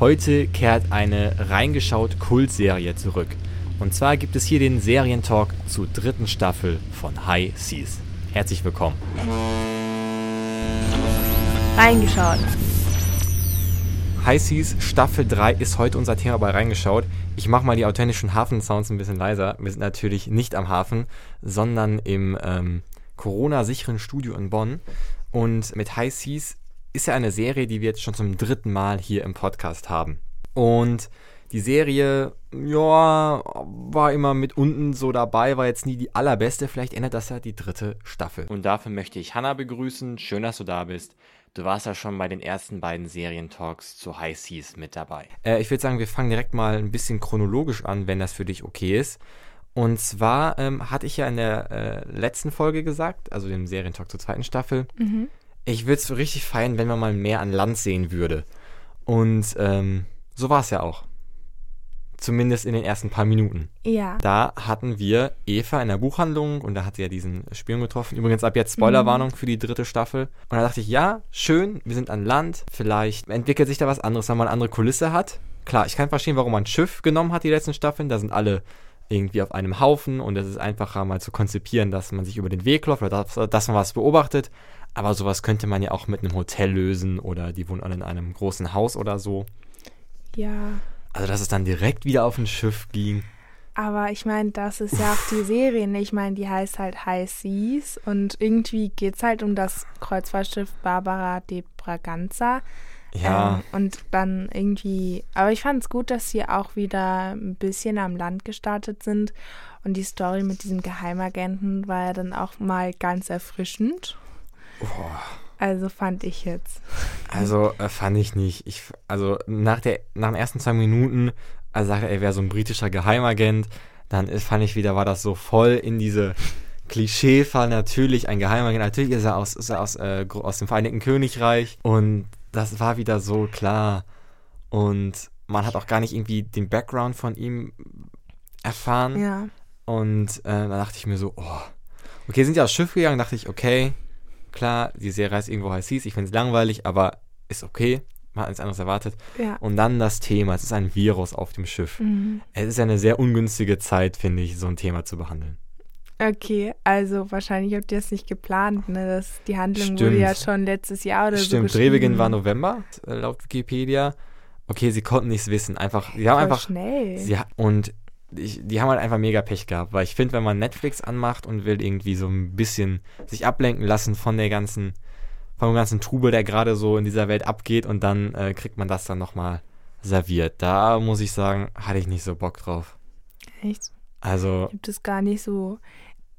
Heute kehrt eine reingeschaut Kultserie zurück. Und zwar gibt es hier den Serientalk zur dritten Staffel von High Seas. Herzlich willkommen. Reingeschaut. High Seas Staffel 3 ist heute unser Thema bei Reingeschaut. Ich mache mal die authentischen Hafensounds ein bisschen leiser. Wir sind natürlich nicht am Hafen, sondern im ähm, Corona-sicheren Studio in Bonn. Und mit High Seas ist ja eine Serie, die wir jetzt schon zum dritten Mal hier im Podcast haben. Und die Serie, ja, war immer mit unten so dabei, war jetzt nie die allerbeste. Vielleicht ändert das ja die dritte Staffel. Und dafür möchte ich Hanna begrüßen. Schön, dass du da bist. Du warst ja schon bei den ersten beiden Serientalks zu High Seas mit dabei. Äh, ich würde sagen, wir fangen direkt mal ein bisschen chronologisch an, wenn das für dich okay ist. Und zwar ähm, hatte ich ja in der äh, letzten Folge gesagt, also dem Serientalk zur zweiten Staffel, Mhm. Ich würde es richtig feiern, wenn man mal mehr an Land sehen würde. Und ähm, so war es ja auch. Zumindest in den ersten paar Minuten. Ja. Da hatten wir Eva in der Buchhandlung und da hat sie ja diesen Spion getroffen. Übrigens ab jetzt Spoilerwarnung für die dritte Staffel. Und da dachte ich, ja, schön, wir sind an Land. Vielleicht entwickelt sich da was anderes, wenn man eine andere Kulisse hat. Klar, ich kann verstehen, warum man ein Schiff genommen hat, die letzten Staffeln. Da sind alle irgendwie auf einem Haufen und es ist einfacher mal zu konzipieren, dass man sich über den Weg läuft oder dass, dass man was beobachtet. Aber sowas könnte man ja auch mit einem Hotel lösen oder die wohnen alle in einem großen Haus oder so. Ja. Also, dass es dann direkt wieder auf ein Schiff ging. Aber ich meine, das ist ja auch die Serie. ne? Ich meine, die heißt halt High Seas und irgendwie geht es halt um das Kreuzfahrtschiff Barbara de Braganza. Ja, Ähm, und dann irgendwie, aber ich fand es gut, dass sie auch wieder ein bisschen am Land gestartet sind. Und die Story mit diesem Geheimagenten war ja dann auch mal ganz erfrischend. Also fand ich jetzt. Also äh, fand ich nicht. Ich, also nach, der, nach den ersten zwei Minuten, also sagte er, er wäre so ein britischer Geheimagent, dann ist, fand ich wieder, war das so voll in diese Klischeefall. Natürlich ein Geheimagent, natürlich ist er aus, ist er aus, äh, aus dem Vereinigten Königreich und das war wieder so klar. Und man hat auch gar nicht irgendwie den Background von ihm erfahren. Ja. Und äh, da dachte ich mir so, oh. Okay, sind ja aufs Schiff gegangen, dachte ich, okay, klar, die Serie heißt irgendwo heißt hieß, ich finde es langweilig, aber ist okay. Man hat nichts anderes erwartet. Ja. Und dann das Thema, es ist ein Virus auf dem Schiff. Mhm. Es ist ja eine sehr ungünstige Zeit, finde ich, so ein Thema zu behandeln. Okay, also wahrscheinlich habt ihr es nicht geplant, ne? Das, die Handlung wurde Stimmt. ja schon letztes Jahr oder so Stimmt. Drehbeginn war November, äh, laut Wikipedia. Okay, sie konnten nichts wissen. Einfach, sie haben Voll einfach schnell. Sie, und ich, die haben halt einfach mega Pech gehabt, weil ich finde, wenn man Netflix anmacht und will irgendwie so ein bisschen sich ablenken lassen von der ganzen, von dem ganzen Trubel, der gerade so in dieser Welt abgeht und dann äh, kriegt man das dann nochmal serviert. Da muss ich sagen, hatte ich nicht so Bock drauf. Echt? Also, Gibt es gar nicht so.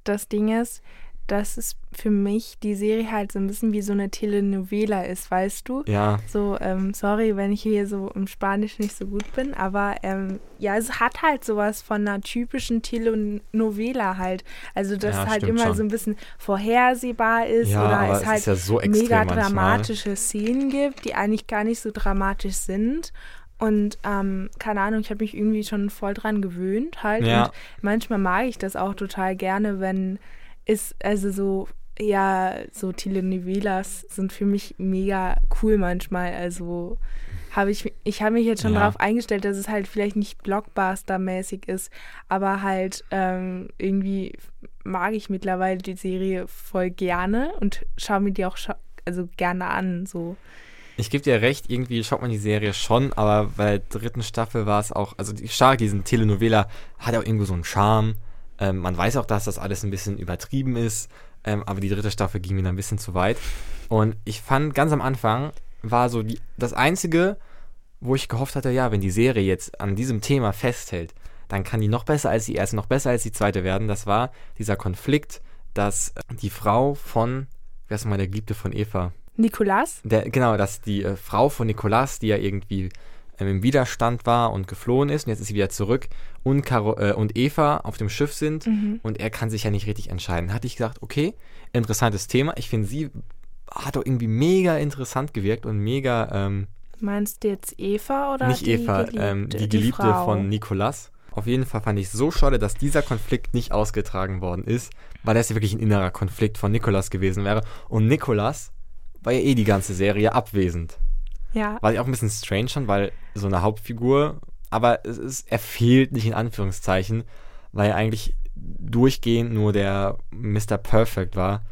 Das Ding ist, dass es für mich die Serie halt so ein bisschen wie so eine Telenovela ist, weißt du? ja, So, ähm, sorry, wenn ich hier so im Spanisch nicht so gut bin, aber ähm, ja, es hat halt sowas von einer typischen Telenovela halt. Also, dass Ja, es halt immer schon. so ein bisschen vorhersehbar ist ja oder es es halt ja so mega manchmal. dramatische Szenen gibt, die eigentlich gar nicht so dramatisch sind. Und ähm, keine Ahnung, ich habe mich irgendwie schon voll dran gewöhnt halt. Ja. Und manchmal mag ich das auch total gerne, wenn es, also so, ja, so Telenovelas sind für mich mega cool manchmal. Also habe ich, ich habe mich jetzt schon Ja. darauf eingestellt, dass es halt vielleicht nicht Blockbuster-mäßig ist, aber halt ähm, irgendwie mag ich mittlerweile die Serie voll gerne und schaue mir die auch also gerne an. So. Ich gebe dir recht, irgendwie schaut man die Serie schon, aber bei der dritten Staffel war es auch, also die stark, diesen Telenovela hat auch irgendwo so einen Charme. Ähm, man weiß auch, dass das alles ein bisschen übertrieben ist, ähm, aber die dritte Staffel ging mir dann ein bisschen zu weit. Und ich fand ganz am Anfang war so die, das Einzige, wo ich gehofft hatte, ja, wenn die Serie jetzt an diesem Thema festhält, dann kann die noch besser als die erste, noch besser als die zweite werden. Das war dieser Konflikt, dass die Frau von, wer ist mal der Geliebte von Eva? Nikolas? Der, genau, dass die äh, Frau von Nikolas, die ja irgendwie ähm, im Widerstand war und geflohen ist, und jetzt ist sie wieder zurück, und, Caro, äh, und Eva auf dem Schiff sind Mhm. und er kann sich ja nicht richtig entscheiden. Hatte ich gesagt, okay, interessantes Thema. Ich finde, sie hat auch irgendwie mega interessant gewirkt und mega, ähm, Meinst du jetzt Eva oder nicht die Eva, Geliebte? ähm, die Geliebte Frau? von Nikolas. Auf jeden Fall fand ich so schade, dass dieser Konflikt nicht ausgetragen worden ist, weil das ja wirklich ein innerer Konflikt von Nikolas gewesen wäre. Und Nikolas war ja eh die ganze Serie abwesend. Ja. War ich auch ein bisschen strange schon, weil so eine Hauptfigur, aber es ist, er fehlt nicht in Anführungszeichen, weil er eigentlich durchgehend nur der Mr. Perfect war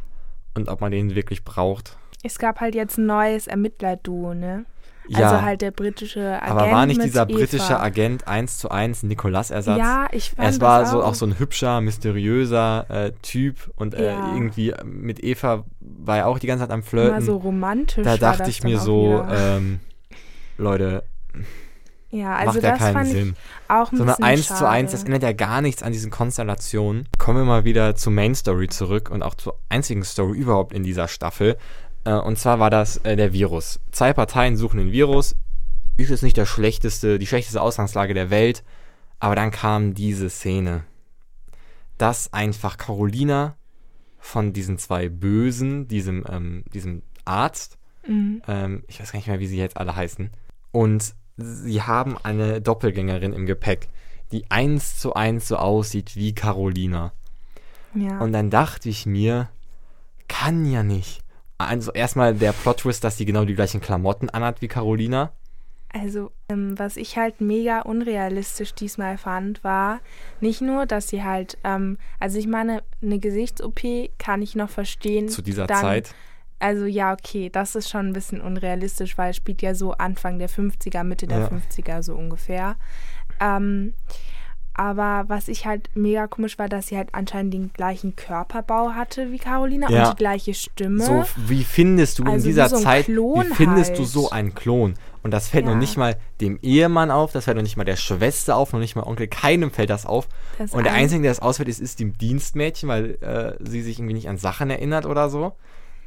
und ob man den wirklich braucht. Es gab halt jetzt ein neues Ermittlerduo, ne? Ja, Also halt der britische Agent aber war nicht dieser Eva. britische Agent 1 zu 1 Nicolas-Ersatz? Ja, ich fand Es war so auch. so ein hübscher, mysteriöser äh, Typ und äh, Ja. irgendwie mit Eva war er auch die ganze Zeit am immer Flirten. so romantisch. da dachte ich mir so, ähm, Leute, ja, also macht ja das keinen fand Sinn. ich auch ein So eine bisschen 1 zu 1, das ändert ja gar nichts an diesen Konstellationen. Kommen wir mal wieder zur Main Story zurück und auch zur einzigen Story überhaupt in dieser Staffel. Äh, und zwar war das äh, der Virus. Zwei Parteien suchen den Virus. Ist jetzt nicht der schlechteste, die schlechteste Ausgangslage der Welt. Aber dann kam diese Szene. Dass einfach Carolina von diesen zwei Bösen, diesem, ähm, diesem Arzt, Mhm. ähm, ich weiß gar nicht mehr, wie sie jetzt alle heißen. Und sie haben eine Doppelgängerin im Gepäck, die eins zu eins so aussieht wie Carolina. Ja. Und dann dachte ich mir, kann ja nicht. Also erstmal der Plot-Twist, dass sie genau die gleichen Klamotten anhat wie Carolina. Also, ähm, was ich halt mega unrealistisch diesmal fand, war nicht nur, dass sie halt, ähm, also ich meine, eine Gesichts-OP kann ich noch verstehen. Zu dieser dann, Zeit. Also ja, okay, das ist schon ein bisschen unrealistisch, weil es spielt ja so Anfang der 50er, Mitte der Ja. 50er so ungefähr. Ähm, aber was ich halt mega komisch war, dass sie halt anscheinend den gleichen Körperbau hatte wie Carolina Ja. und die gleiche Stimme. So, wie findest du in Also wie dieser so Zeit, Klon wie findest du halt. so einen Klon? Und das fällt noch Ja. nicht mal dem Ehemann auf, das fällt noch nicht mal der Schwester auf, noch nicht mal Onkel, keinem fällt das auf. Das und der ein- Einzige, der das ausfällt, ist, ist dem Dienstmädchen, weil äh, sie sich irgendwie nicht an Sachen erinnert oder so.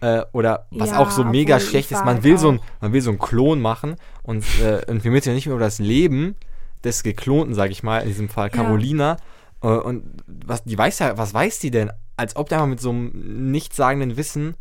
Äh, oder was Ja, auch so mega schlecht ist, man halt will, so ein, man will so einen Klon machen und, äh, und wir müssen ja nicht mehr über das Leben des Geklonten, sage ich mal, in diesem Fall Ja. Carolina. Äh, und was, die weiß ja, was weiß die denn? Als ob der mal mit so einem nichtssagenden Wissen,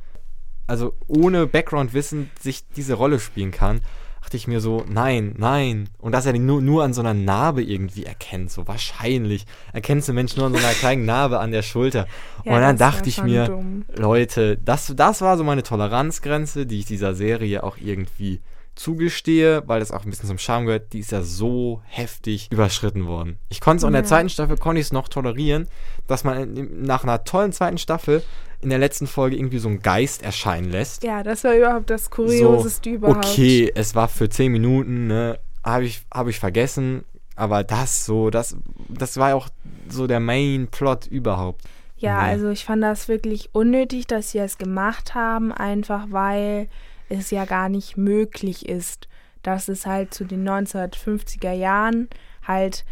also ohne Background-Wissen, sich diese Rolle spielen kann. Dachte ich mir so, nein, nein. Und dass er den nur, nur an so einer Narbe irgendwie erkennt, so wahrscheinlich. Erkennst du Menschen nur an so einer kleinen Narbe an der Schulter. Ja, und dann dachte ich mir, dumm. Leute, das, das war so meine Toleranzgrenze, die ich dieser Serie auch irgendwie zugestehe, weil das auch ein bisschen zum Charme gehört, die ist ja so heftig überschritten worden. Ich konnte es auch in der Ja. zweiten Staffel, konnte ich es noch tolerieren, dass man nach einer tollen zweiten Staffel in der letzten Folge irgendwie so einen Geist erscheinen lässt. Ja, das war überhaupt das Kurioseste überhaupt. Okay, es war für 10 Minuten, ne, habe ich, hab ich vergessen, aber das so, das, das war auch so der Main-Plot überhaupt. Ja, Nee. also ich fand das wirklich unnötig, dass sie es gemacht haben, einfach weil es ja gar nicht möglich ist, dass es halt zu den 1950er Jahren halt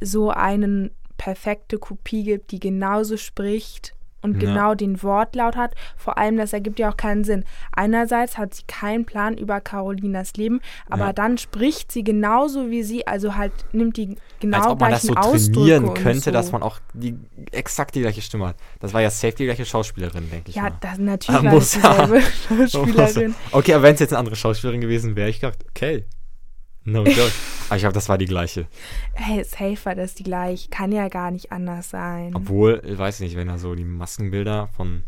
so einen perfekte Kopie gibt, die genauso spricht und Ja. genau den Wortlaut hat. Vor allem, das ergibt ja auch keinen Sinn. Einerseits hat sie keinen Plan über Carolinas Leben, aber Ja. dann spricht sie genauso wie sie, also halt nimmt die genau Als ob man das so trainieren könnte, so. dass man auch die exakt die gleiche Stimme hat. Das war ja safe die gleiche Schauspielerin, denke ich Ja, mal. das, natürlich Ah, war muss das dieselbe Schauspielerin. Okay, aber wenn es jetzt eine andere Schauspielerin gewesen wäre, ich gedacht, okay. No joke. Aber ich glaube, das war die gleiche. Hey, safe war das die gleich. Kann ja gar nicht anders sein. Obwohl, ich weiß nicht, wenn da so die Maskenbilder von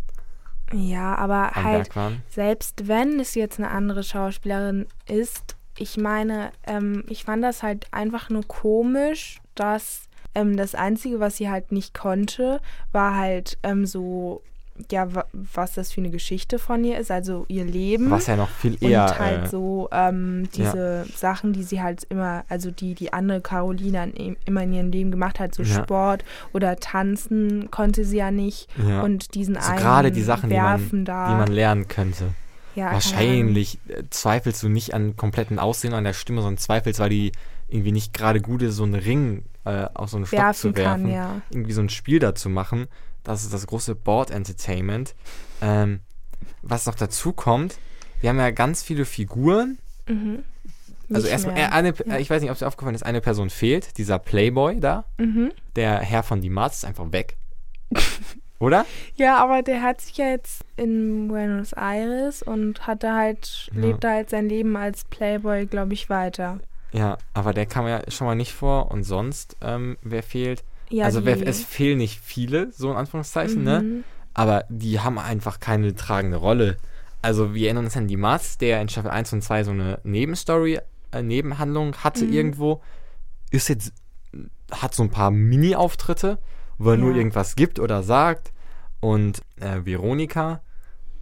ja, aber halt, selbst wenn es jetzt eine andere Schauspielerin ist, ich meine, ähm, ich fand das halt einfach nur komisch, dass ähm, das Einzige, was sie halt nicht konnte, war halt ähm, so, ja, wa was das für eine Geschichte von ihr ist, also ihr Leben. Was ja noch viel eher. und halt äh, so ähm, diese Sachen, die sie halt immer, also die die andere Carolina in, im- immer in ihrem Leben gemacht hat, so Ja. Sport oder Tanzen konnte sie ja nicht ja. und diesen so einen gerade die Sachen, die man, werfen da. die man lernen könnte. ja, Wahrscheinlich äh, zweifelst du nicht an kompletten Aussehen an der Stimme, sondern zweifelst, weil die irgendwie nicht gerade gut ist, so einen Ring äh, auf so einen Stock werfen zu werfen. kann, ja. Irgendwie so ein Spiel dazu machen. Das ist das große Board Entertainment. Ähm, was noch dazu kommt, wir haben ja ganz viele Figuren. Mhm. Also erstmal, äh, eine, Ja. ich weiß nicht, ob es dir aufgefallen ist, eine Person fehlt, dieser Playboy da, Mhm. der Herr von die Marz ist einfach weg. Oder? Ja, aber der hat sich ja jetzt in Buenos Aires und hat da halt, Ja. lebt da halt sein Leben als Playboy, glaube ich, weiter. Ja, aber der kam ja schon mal nicht vor. Und sonst, ähm, wer fehlt? Ja, also die, es fehlen nicht viele, so in Anführungszeichen, ne? Mhm. Aber die haben einfach keine tragende Rolle. also wir erinnern uns an die Mars, der in Staffel 1 und 2 so eine Nebenstory, äh, Nebenhandlung hatte Mhm. irgendwo, ist jetzt, hat so ein paar Mini-Auftritte, wo er nur Ja. irgendwas gibt oder sagt. Und äh, Veronika,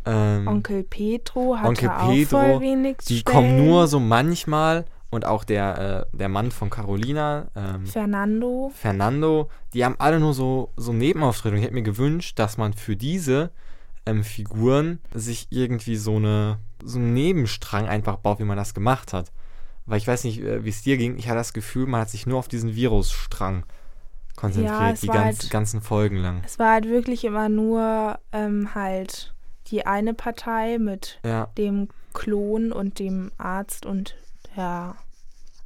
ähm, Onkel Petro hat Onkel auch Pedro, voll wenig die Stellen. kommen nur so manchmal und auch der, äh, der Mann von Carolina, ähm, Fernando. Fernando, die haben alle nur so, so Nebenauftritte. Und ich hätte mir gewünscht, dass man für diese ähm, Figuren sich irgendwie so eine so einen Nebenstrang einfach baut, wie man das gemacht hat. Weil ich weiß nicht, äh, wie es dir ging. Ich hatte das Gefühl, man hat sich nur auf diesen Virusstrang konzentriert, Ja, die ganz, halt- ganzen Folgen lang. Es war halt wirklich immer nur ähm, halt die eine Partei mit Ja, dem Klon und dem Arzt und der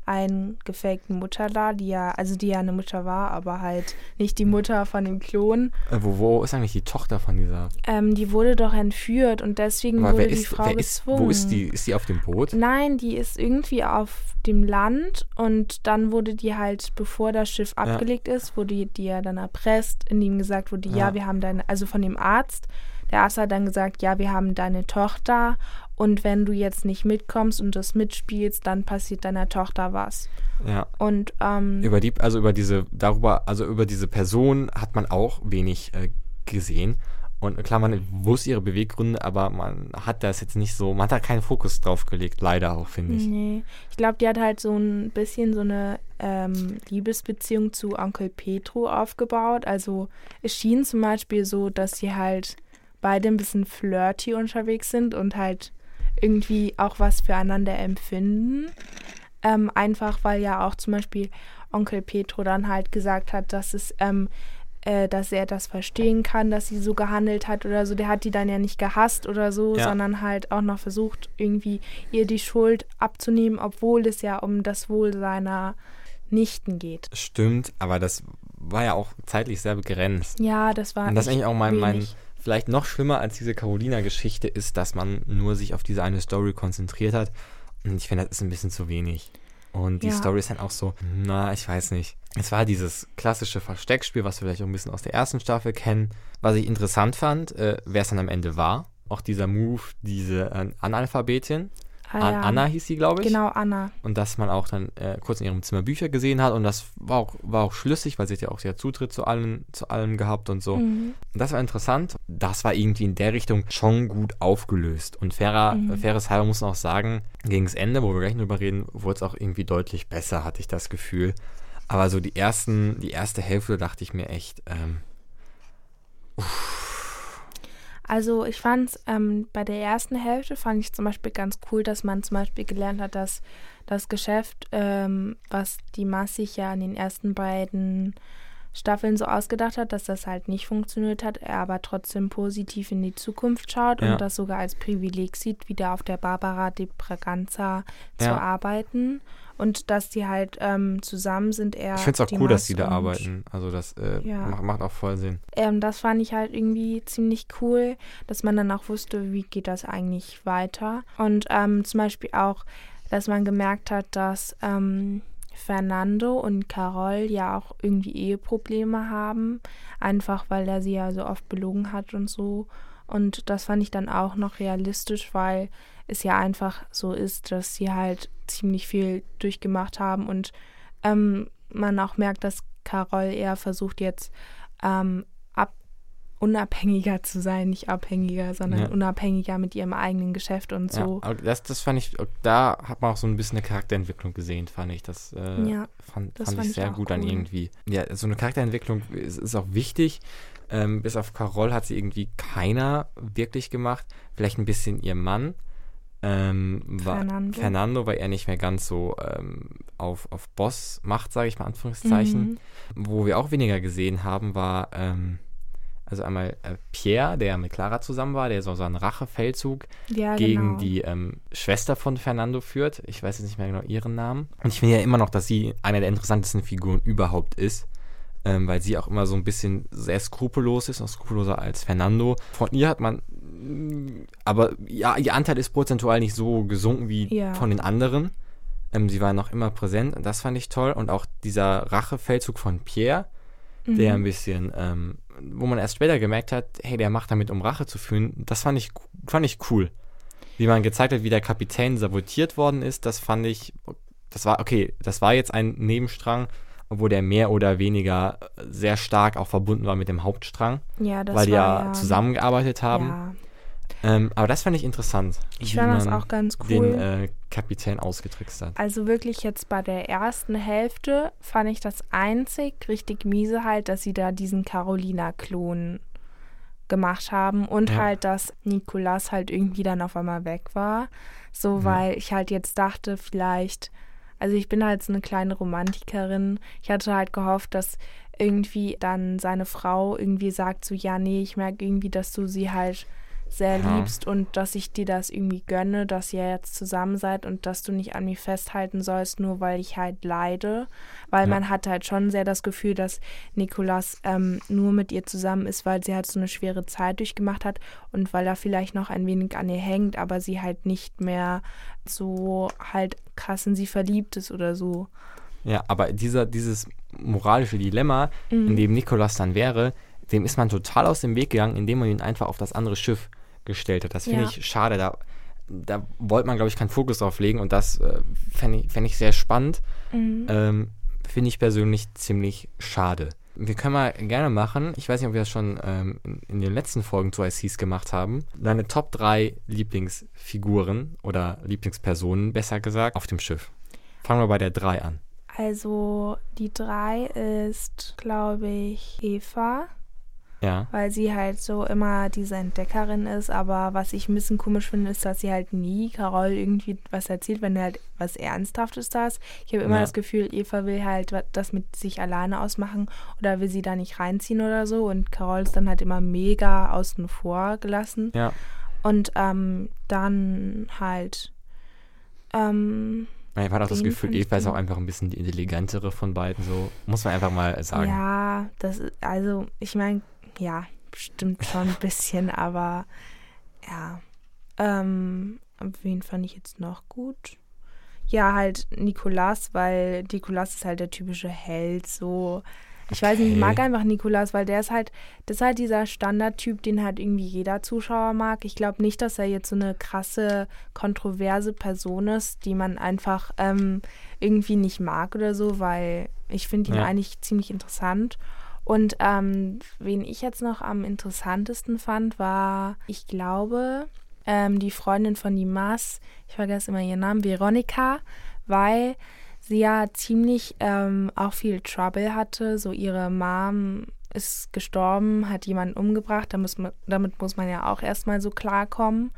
einen gefakten Mutter da, die ja, also die ja eine Mutter war, aber halt nicht die Mutter von dem Klon. äh, wo, wo ist eigentlich die Tochter von dieser? Ähm, die wurde doch entführt und deswegen Aber wurde die ist, Frau wer ist, gezwungen. wo ist die? Ist die auf dem Boot? Nein, die ist irgendwie auf dem Land und dann wurde die halt, bevor das Schiff Ja. abgelegt ist, wurde die ja dann erpresst, indem gesagt wurde, ja. Ja. wir haben deine, also von dem Arzt, der Arzt hat dann gesagt, ja, wir haben deine Tochter und wenn du jetzt nicht mitkommst und das mitspielst, dann passiert deiner Tochter was. Ja. Und ähm, Über die, also über diese, darüber, also über diese Person hat man auch wenig äh, gesehen. Und klar, man wusste ihre Beweggründe, aber man hat das jetzt nicht so, man hat da keinen Fokus drauf gelegt, leider auch, finde ich. Nee, ich glaube, die hat halt so ein bisschen so eine ähm, Liebesbeziehung zu Onkel Petro aufgebaut. Also es schien zum Beispiel so, dass sie halt beide ein bisschen flirty unterwegs sind und halt irgendwie auch was füreinander empfinden. Ähm, einfach weil ja auch zum Beispiel Onkel Petro dann halt gesagt hat, dass es ähm, äh, dass er das verstehen kann, dass sie so gehandelt hat oder so. Der hat die dann ja nicht gehasst oder so, Ja. sondern halt auch noch versucht, irgendwie ihr die Schuld abzunehmen, obwohl es ja um das Wohl seiner Nichten geht. Stimmt, aber das war ja auch zeitlich sehr begrenzt. Ja, das war. Und das ist eigentlich auch mein, mein wenig. Vielleicht noch schlimmer als diese Carolina-Geschichte ist, dass man nur sich auf diese eine Story konzentriert hat. Und ich finde, das ist ein bisschen zu wenig. Und die Ja. Story ist dann auch so, na, ich weiß nicht. Es war dieses klassische Versteckspiel, was wir vielleicht auch ein bisschen aus der ersten Staffel kennen. Was ich interessant fand, äh, wer es dann am Ende war. Auch dieser Move, diese äh, Analphabetin. Ja. Anna hieß sie, glaube ich. Genau, Anna. Und dass man auch dann äh, kurz in ihrem Zimmer Bücher gesehen hat. Und das war auch, war auch schlüssig, weil sie hat ja auch sehr Zutritt zu allem, zu allem gehabt und so. Mhm. Und Das war interessant. Das war irgendwie in der Richtung schon gut aufgelöst. Und fairer, Mhm. faires halber muss man auch sagen, gegen das Ende, wo wir gleich drüber reden, wurde es auch irgendwie deutlich besser, hatte ich das Gefühl. Aber so die ersten, die erste Hälfte dachte ich mir echt, ähm, Also ich fand ähm, bei der ersten Hälfte fand ich zum Beispiel ganz cool, dass man zum Beispiel gelernt hat, dass das Geschäft, ähm, was die Mass sich ja in den ersten beiden Staffeln so ausgedacht hat, dass das halt nicht funktioniert hat, er aber trotzdem positiv in die Zukunft schaut Ja. und das sogar als Privileg sieht, wieder auf der Barbara de Braganza zu Ja. arbeiten und dass die halt ähm, zusammen sind. Er, ich finde es auch cool, dass die da arbeiten. Also das äh, Ja. macht, macht auch voll Sinn. ähm, das fand ich halt irgendwie ziemlich cool, dass man dann auch wusste, wie geht das eigentlich weiter. Und ähm, zum Beispiel auch, dass man gemerkt hat, dass ähm, Fernando und Carol ja auch irgendwie Eheprobleme haben, einfach weil er sie ja so oft belogen hat und so. Und das fand ich dann auch noch realistisch, weil es ja einfach so ist, dass sie halt ziemlich viel durchgemacht haben und ähm, man auch merkt, dass Carol eher versucht jetzt ähm, unabhängiger zu sein, nicht abhängiger, sondern Ja. unabhängiger mit ihrem eigenen Geschäft und so. Ja, das, das fand ich, da hat man auch so ein bisschen eine Charakterentwicklung gesehen, fand ich. Das, äh, Ja, fand, das fand fand ich sehr gut an cool. irgendwie. Ja, so eine Charakterentwicklung ist, ist auch wichtig. Ähm, bis auf Carol hat sie irgendwie keiner wirklich gemacht. Vielleicht ein bisschen ihr Mann. Ähm, war, Fernando. Fernando, weil er nicht mehr ganz so ähm, auf, auf Boss macht, sage ich mal, Anführungszeichen. Mhm. Wo wir auch weniger gesehen haben, war ähm, also einmal äh, Pierre, der mit Clara zusammen war, der so seinen Rachefeldzug Ja, gegen genau. die ähm, Schwester von Fernando führt. Ich weiß jetzt nicht mehr genau ihren Namen. Und ich finde ja immer noch, dass sie eine der interessantesten Figuren überhaupt ist. Ähm, weil sie auch immer so ein bisschen sehr skrupellos ist, noch skrupelloser als Fernando. Von ihr hat man, mm, aber ja, ihr Anteil ist prozentual nicht so gesunken wie Ja. von den anderen. Ähm, sie war noch immer präsent und das fand ich toll. Und auch dieser Rachefeldzug von Pierre, der ein Mhm. bisschen, ähm, wo man erst später gemerkt hat, hey, der macht damit, um Rache zu führen, das fand ich, fand ich cool. wie man gezeigt hat, wie der Kapitän sabotiert worden ist, das fand ich, das war, okay, das war jetzt ein Nebenstrang, obwohl der mehr oder weniger sehr stark auch verbunden war mit dem Hauptstrang, Ja, das weil die war ja, zusammengearbeitet haben. Ja, Ähm, aber das fand ich interessant. ich fand das auch ganz Den cool. äh, Kapitän ausgetrickst hat. Also wirklich jetzt bei der ersten Hälfte fand ich das einzig richtig miese halt, dass sie da diesen Carolina-Klon gemacht haben und Ja. halt, dass Nikolas halt irgendwie dann auf einmal weg war. So, Ja. weil ich halt jetzt dachte, vielleicht, also ich bin halt so eine kleine Romantikerin. Ich hatte halt gehofft, dass irgendwie dann seine Frau irgendwie sagt so, ja, nee, ich merke irgendwie, dass du sie halt sehr Ja. liebst und dass ich dir das irgendwie gönne, dass ihr jetzt zusammen seid und dass du nicht an mir festhalten sollst, nur weil ich halt leide. Weil Ja. man hat halt schon sehr das Gefühl, dass Nikolas ähm, nur mit ihr zusammen ist, weil sie halt so eine schwere Zeit durchgemacht hat und weil er vielleicht noch ein wenig an ihr hängt, aber sie halt nicht mehr so halt krass in sie verliebt ist oder so. Ja, aber dieser, dieses moralische Dilemma, Mhm. in dem Nikolas dann wäre, dem ist man total aus dem Weg gegangen, indem man ihn einfach auf das andere Schiff gestellt hat. Das finde Ja. ich schade. Da, da wollte man, glaube ich, keinen Fokus drauf legen und das äh, fände ich, fänd ich sehr spannend. Mhm. Ähm, finde ich persönlich ziemlich schade. Wir können mal gerne machen, ich weiß nicht, ob wir das schon ähm, in, den letzten Folgen zu ICs gemacht haben, deine Top 3 Lieblingsfiguren oder Lieblingspersonen, besser gesagt, auf dem Schiff. Fangen wir bei der 3 an. Also die drei ist, glaube ich, Eva. Ja. weil sie halt so immer diese Entdeckerin ist. Aber was ich ein bisschen komisch finde, ist, dass sie halt nie Carol irgendwie was erzählt, wenn halt was Ernsthaftes da ist. Ich habe immer Ja. das Gefühl, Eva will halt das mit sich alleine ausmachen oder will sie da nicht reinziehen oder so. Und Carol ist dann halt immer mega außen vor gelassen. Ja. Und ähm, dann halt. Ähm, Ich hatte auch das Gefühl, Eva ist auch einfach ein bisschen die intelligentere von beiden, so muss man einfach mal sagen. Ja, das ist, also, ich meine, ja, stimmt schon ein bisschen, aber ja. Ähm, wen fand ich jetzt noch gut? Ja, halt Nikolas, weil Nikolas ist halt der typische Held, so. Ich weiß nicht, ich mag einfach Nikolas, weil der ist halt, das ist halt dieser Standardtyp, den halt irgendwie jeder Zuschauer mag. Ich glaube nicht, dass er jetzt so eine krasse, kontroverse Person ist, die man einfach ähm, irgendwie nicht mag oder so, weil ich finde ihn Ja. eigentlich ziemlich interessant. Und ähm, wen ich jetzt noch am interessantesten fand, war, ich glaube, ähm, die Freundin von Dimas, ich vergesse immer ihren Namen, Veronika, weil sie ja ziemlich ähm, auch viel Trouble hatte. So ihre Mom ist gestorben, hat jemanden umgebracht, da muss man, damit muss man ja auch erstmal so klarkommen.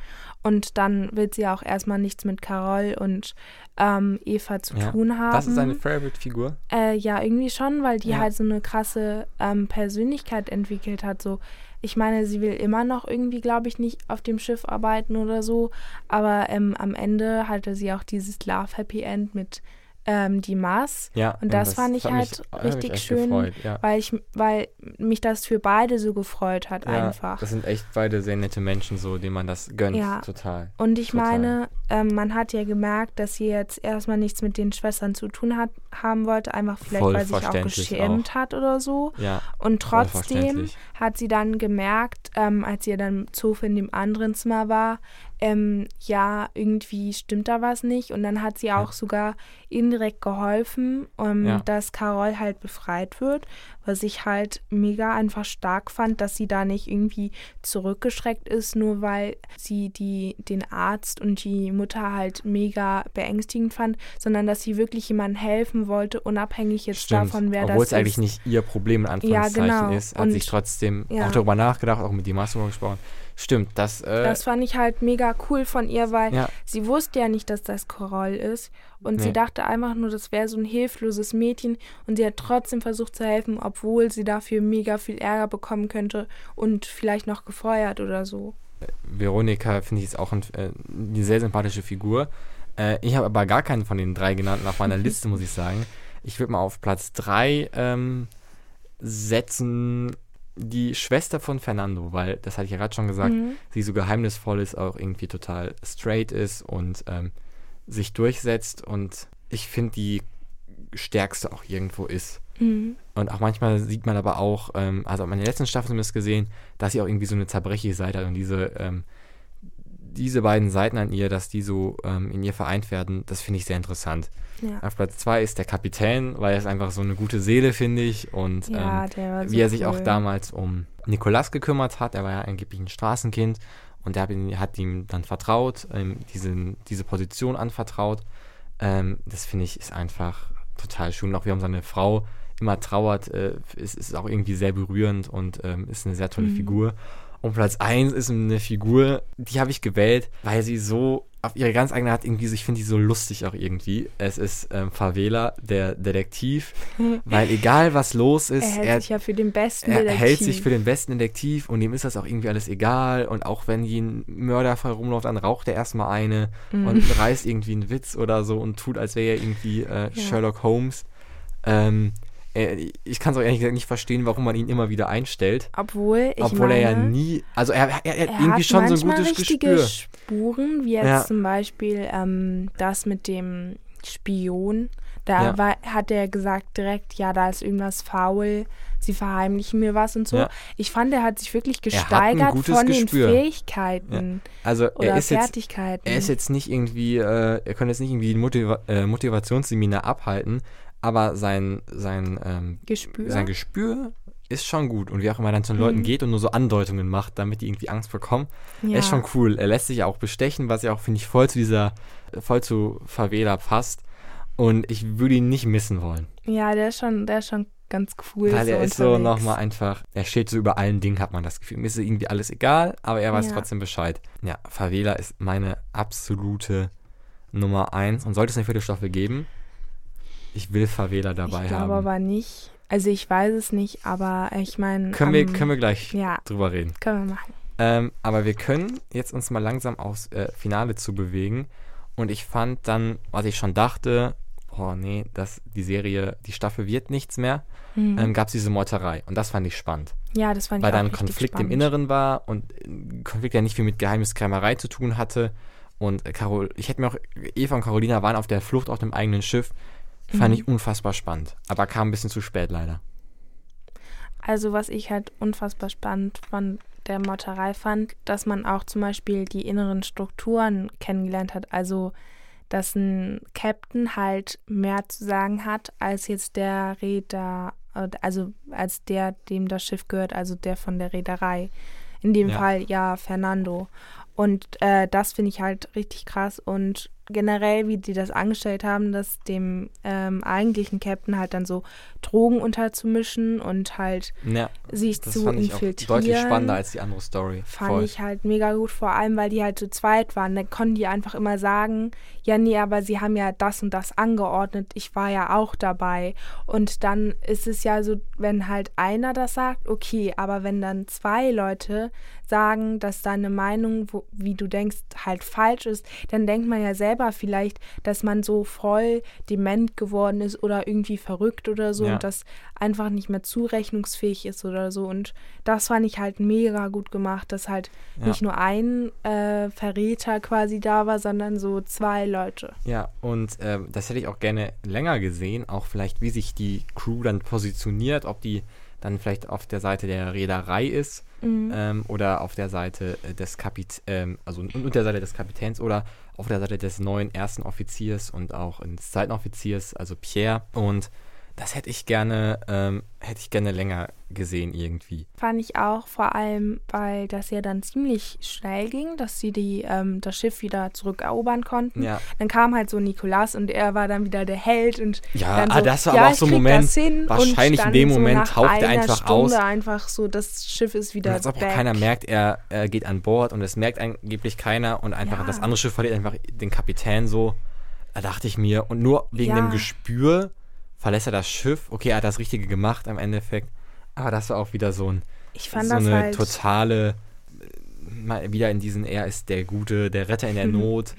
Und dann will sie auch erstmal nichts mit Carol und ähm, Eva zu Ja. tun haben. Das ist eine Favorite-Figur. Äh, ja, irgendwie schon, weil die Ja. halt so eine krasse ähm, Persönlichkeit entwickelt hat. So, ich meine, sie will immer noch irgendwie, glaube ich, nicht auf dem Schiff arbeiten oder so. Aber ähm, am Ende hatte sie auch dieses Love Happy End mit ähm, Dimas. Ja, Und das fand ich halt hat richtig schön, Gefreut, ja. Weil ich, weil mich das für beide so gefreut hat ja, einfach. Das sind echt beide sehr nette Menschen, so denen man das gönnt, Ja. total. Und ich Total. meine, ähm, man hat ja gemerkt, dass sie jetzt erstmal nichts mit den Schwestern zu tun hat, haben wollte, einfach vielleicht, Voll weil sie sich auch geschämt hat oder so. Ja, Und trotzdem hat sie dann gemerkt, ähm, als sie dann Zofe in dem anderen Zimmer war, ähm, ja, irgendwie stimmt da was nicht. Und dann hat sie auch sogar indirekt geholfen, ähm, Ja. dass Carol halt befreit wird, was ich halt mega einfach stark fand, dass sie da nicht irgendwie zurückgeschreckt ist, nur weil sie die, den Arzt und die Mutter halt mega beängstigend fand, sondern dass sie wirklich jemandem helfen wollte, unabhängig jetzt Stimmt. davon, wer Obwohl das es eigentlich ist. nicht ihr Problem in Anführungszeichen genau. ist, hat Und- sich trotzdem ja. auch darüber nachgedacht, auch mit die Masse gesprochen. Stimmt, das, äh, Das fand ich halt mega cool von ihr, weil ja, sie wusste ja nicht, dass das Korall ist. Und sie Nee. dachte einfach nur, das wäre so ein hilfloses Mädchen. Und sie hat trotzdem versucht zu helfen, obwohl sie dafür mega viel Ärger bekommen könnte und vielleicht noch gefeuert oder so. Veronika finde ich ist auch ein, äh, eine sehr sympathische Figur. Äh, ich habe aber gar keinen von den drei genannten auf meiner Liste, muss ich sagen. Ich würde mal auf Platz drei ähm, setzen die Schwester von Fernando, weil, das hatte ich ja gerade schon gesagt, Mhm. sie so geheimnisvoll ist, auch irgendwie total straight ist und ähm, sich durchsetzt und ich finde die stärkste auch irgendwo ist. Mhm. Und auch manchmal sieht man aber auch, ähm, also in der letzten Staffel zumindest gesehen, dass sie auch irgendwie so eine zerbrechliche Seite hat und diese, ähm, diese beiden Seiten an ihr, dass die so ähm, in ihr vereint werden, das finde ich sehr interessant. Ja. Auf Platz zwei ist der Kapitän, weil er ist einfach so eine gute Seele, finde ich. Und Ja, ähm, der war so wie er sich auch cool. damals um Nikolas gekümmert hat. Er war ja angeblich ein Straßenkind und der hat, ihn, hat ihm dann vertraut, ähm, diesen, diese Position anvertraut. Ähm, das finde ich ist einfach total schön. Auch wie um seine Frau immer trauert, äh, ist, ist auch irgendwie sehr berührend und ähm, ist eine sehr tolle Mhm. Figur. Und Platz 1 ist eine Figur, die habe ich gewählt, weil sie so auf ihre ganz eigene Art irgendwie, ich finde die so lustig auch irgendwie. Es ist ähm, Favela, der Detektiv, weil egal was los ist, Er hält sich ja für den besten er Detektiv. hält sich für den besten Detektiv und ihm ist das auch irgendwie alles egal. Und auch wenn hier ein Mörderfall rumläuft, dann raucht er erstmal eine Mhm. und reißt irgendwie einen Witz oder so und tut, als wäre er irgendwie äh, Ja. Sherlock Holmes. Ähm, äh, ich kann es auch ehrlich gesagt nicht verstehen, warum man ihn immer wieder einstellt. Obwohl, ich obwohl meine, er ja nie, also er, er, er hat er irgendwie hat schon so ein gutes richtige Gespür. Spuren, wie jetzt Ja. zum Beispiel ähm, das mit dem Spion. Da Ja. war, hat er gesagt direkt, ja, da ist irgendwas faul, sie verheimlichen mir was und so. Ja. Ich fand, er hat sich wirklich Er gesteigert von Gespür. den Fähigkeiten Also oder er ist jetzt Fertigkeiten. Er ist jetzt nicht irgendwie, äh, er könnte jetzt nicht irgendwie ein Motiva äh, Motivationsseminar abhalten, aber sein, sein, ähm, Gespür. sein Gespür ist schon gut. Und wie auch immer er dann zu den Leuten Mhm. geht und nur so Andeutungen macht, damit die irgendwie Angst bekommen, ja. ist schon cool. Er lässt sich auch bestechen, was ja auch, finde ich, voll zu dieser, voll zu Favela passt. Und ich würde ihn nicht missen wollen. ja, der ist schon, der ist schon ganz cool. weil so er ist so nochmal einfach, er steht so über allen Dingen, hat man das Gefühl. Mir ist irgendwie alles egal, aber er weiß Ja. trotzdem Bescheid. Ja, Favela ist meine absolute Nummer eins. Und sollte es eine vierte Staffel geben, ich will Favela dabei Ich glaube haben. aber nicht. Also ich weiß es nicht, aber ich meine. können, wir, ähm, können wir gleich Ja, drüber reden. können wir machen. Ähm, aber wir können jetzt uns mal langsam aufs äh, Finale zu bewegen. Und ich fand dann, was ich schon dachte, oh nee, das, die Serie, die Staffel wird nichts mehr, Mhm. ähm, gab es diese Meuterei. Und das fand ich spannend. ja, das fand weil ich da auch ein Konflikt spannend. im Inneren war und ein Konflikt, der nicht viel mit Geheimniskrämerei zu tun hatte. Und äh, Carol, ich hätte mir auch, Eva und Carolina waren auf der Flucht auf dem eigenen Schiff. Fand Mhm. ich unfassbar spannend. Aber kam ein bisschen zu spät leider. Also was ich halt unfassbar spannend von der Motterei fand, dass man auch zum Beispiel die inneren Strukturen kennengelernt hat. Also dass ein Captain halt mehr zu sagen hat als jetzt der Reeder, äh, also als der, dem das Schiff gehört, also der von der Reederei. In dem Ja. Fall ja Fernando. Und äh, das finde ich halt richtig krass. Und generell, wie die das angestellt haben, dass dem ähm, eigentlichen Captain halt dann so Drogen unterzumischen und halt Ja, sich das zu fand ich auch infiltrieren. deutlich spannender als die andere Story. Fand Voll. ich halt mega gut, vor allem weil die halt zu zweit waren. Da konnten die einfach immer sagen, ja, nee, aber sie haben ja das und das angeordnet, ich war ja auch dabei. Und dann ist es ja so, wenn halt einer das sagt, okay, aber wenn dann zwei Leute sagen, dass deine Meinung, wo, wie du denkst, halt falsch ist, dann denkt man ja selber vielleicht, dass man so voll dement geworden ist oder irgendwie verrückt oder so Ja. und das einfach nicht mehr zurechnungsfähig ist oder so. Und das fand ich halt mega gut gemacht, dass halt Ja. nicht nur ein äh, Verräter quasi da war, sondern so zwei Leute. Ja, und ähm, das hätte ich auch gerne länger gesehen, auch vielleicht, wie sich die Crew dann positioniert, ob die dann vielleicht auf der Seite der Reederei ist Mhm. ähm, oder auf der Seite äh, des Kapitäns, ähm, also und, und der Seite des Kapitäns oder auf der Seite des neuen ersten Offiziers und auch des zweiten Offiziers, also Pierre. Und das hätte ich gerne, ähm, hätte ich gerne länger gesehen irgendwie. Fand ich auch, vor allem, weil das ja dann ziemlich schnell ging, dass sie die, ähm, das Schiff wieder zurückerobern konnten. Ja, Dann kam halt so Nikolas und er war dann wieder der Held und ja dann ah, so, das war ja, aber auch so ein Moment, wahrscheinlich und in dem so Moment taucht er einfach Stunde aus. einfach so, das Schiff ist wieder als ob auch keiner merkt, er, er geht an Bord und es merkt angeblich keiner und einfach Ja. das andere Schiff verliert einfach den Kapitän so. Da dachte ich mir, und nur wegen dem Gespür verlässt er das Schiff. Okay, er hat das Richtige gemacht im Endeffekt. Aber das war auch wieder so, ein, Ich fand so eine halt totale, äh, mal wieder in diesen, er ist der Gute, der Retter in der. Not.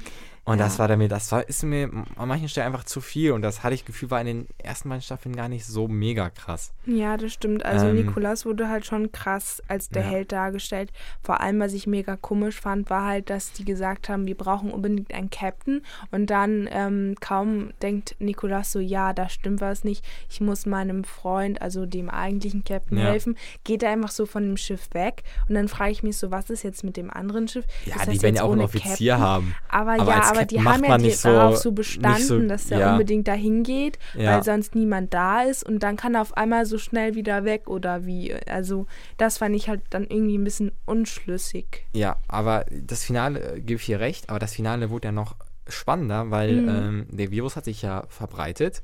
Und Ja. das war dann mir, das war, ist mir an manchen Stellen einfach zu viel. Und das hatte ich Gefühl, war in den ersten beiden Staffeln gar nicht so mega krass. Ja, das stimmt. Also Ähm, Nikolas wurde halt schon krass als der Ja. Held dargestellt. Vor allem, was ich mega komisch fand, war halt, dass die gesagt haben, wir brauchen unbedingt einen Captain. Und dann ähm, kaum denkt Nikolas so, ja, da stimmt was nicht. Ich muss meinem Freund, also dem eigentlichen Captain, Ja. helfen. Geht er einfach so von dem Schiff weg. Und dann frage ich mich so, was ist jetzt mit dem anderen Schiff? Ja, die werden ja auch einen Offizier Captain? haben. Aber, Aber ja, als aber die haben ja die, nicht so- darauf so bestanden, so- dass er ja. unbedingt dahin geht, Ja. weil sonst niemand da ist und dann kann er auf einmal so schnell wieder weg oder wie. Also das fand ich halt dann irgendwie ein bisschen unschlüssig. Ja, aber das Finale, äh, gebe ich hier recht, aber das Finale wurde ja noch spannender, weil Mhm. ähm, der Virus hat sich ja verbreitet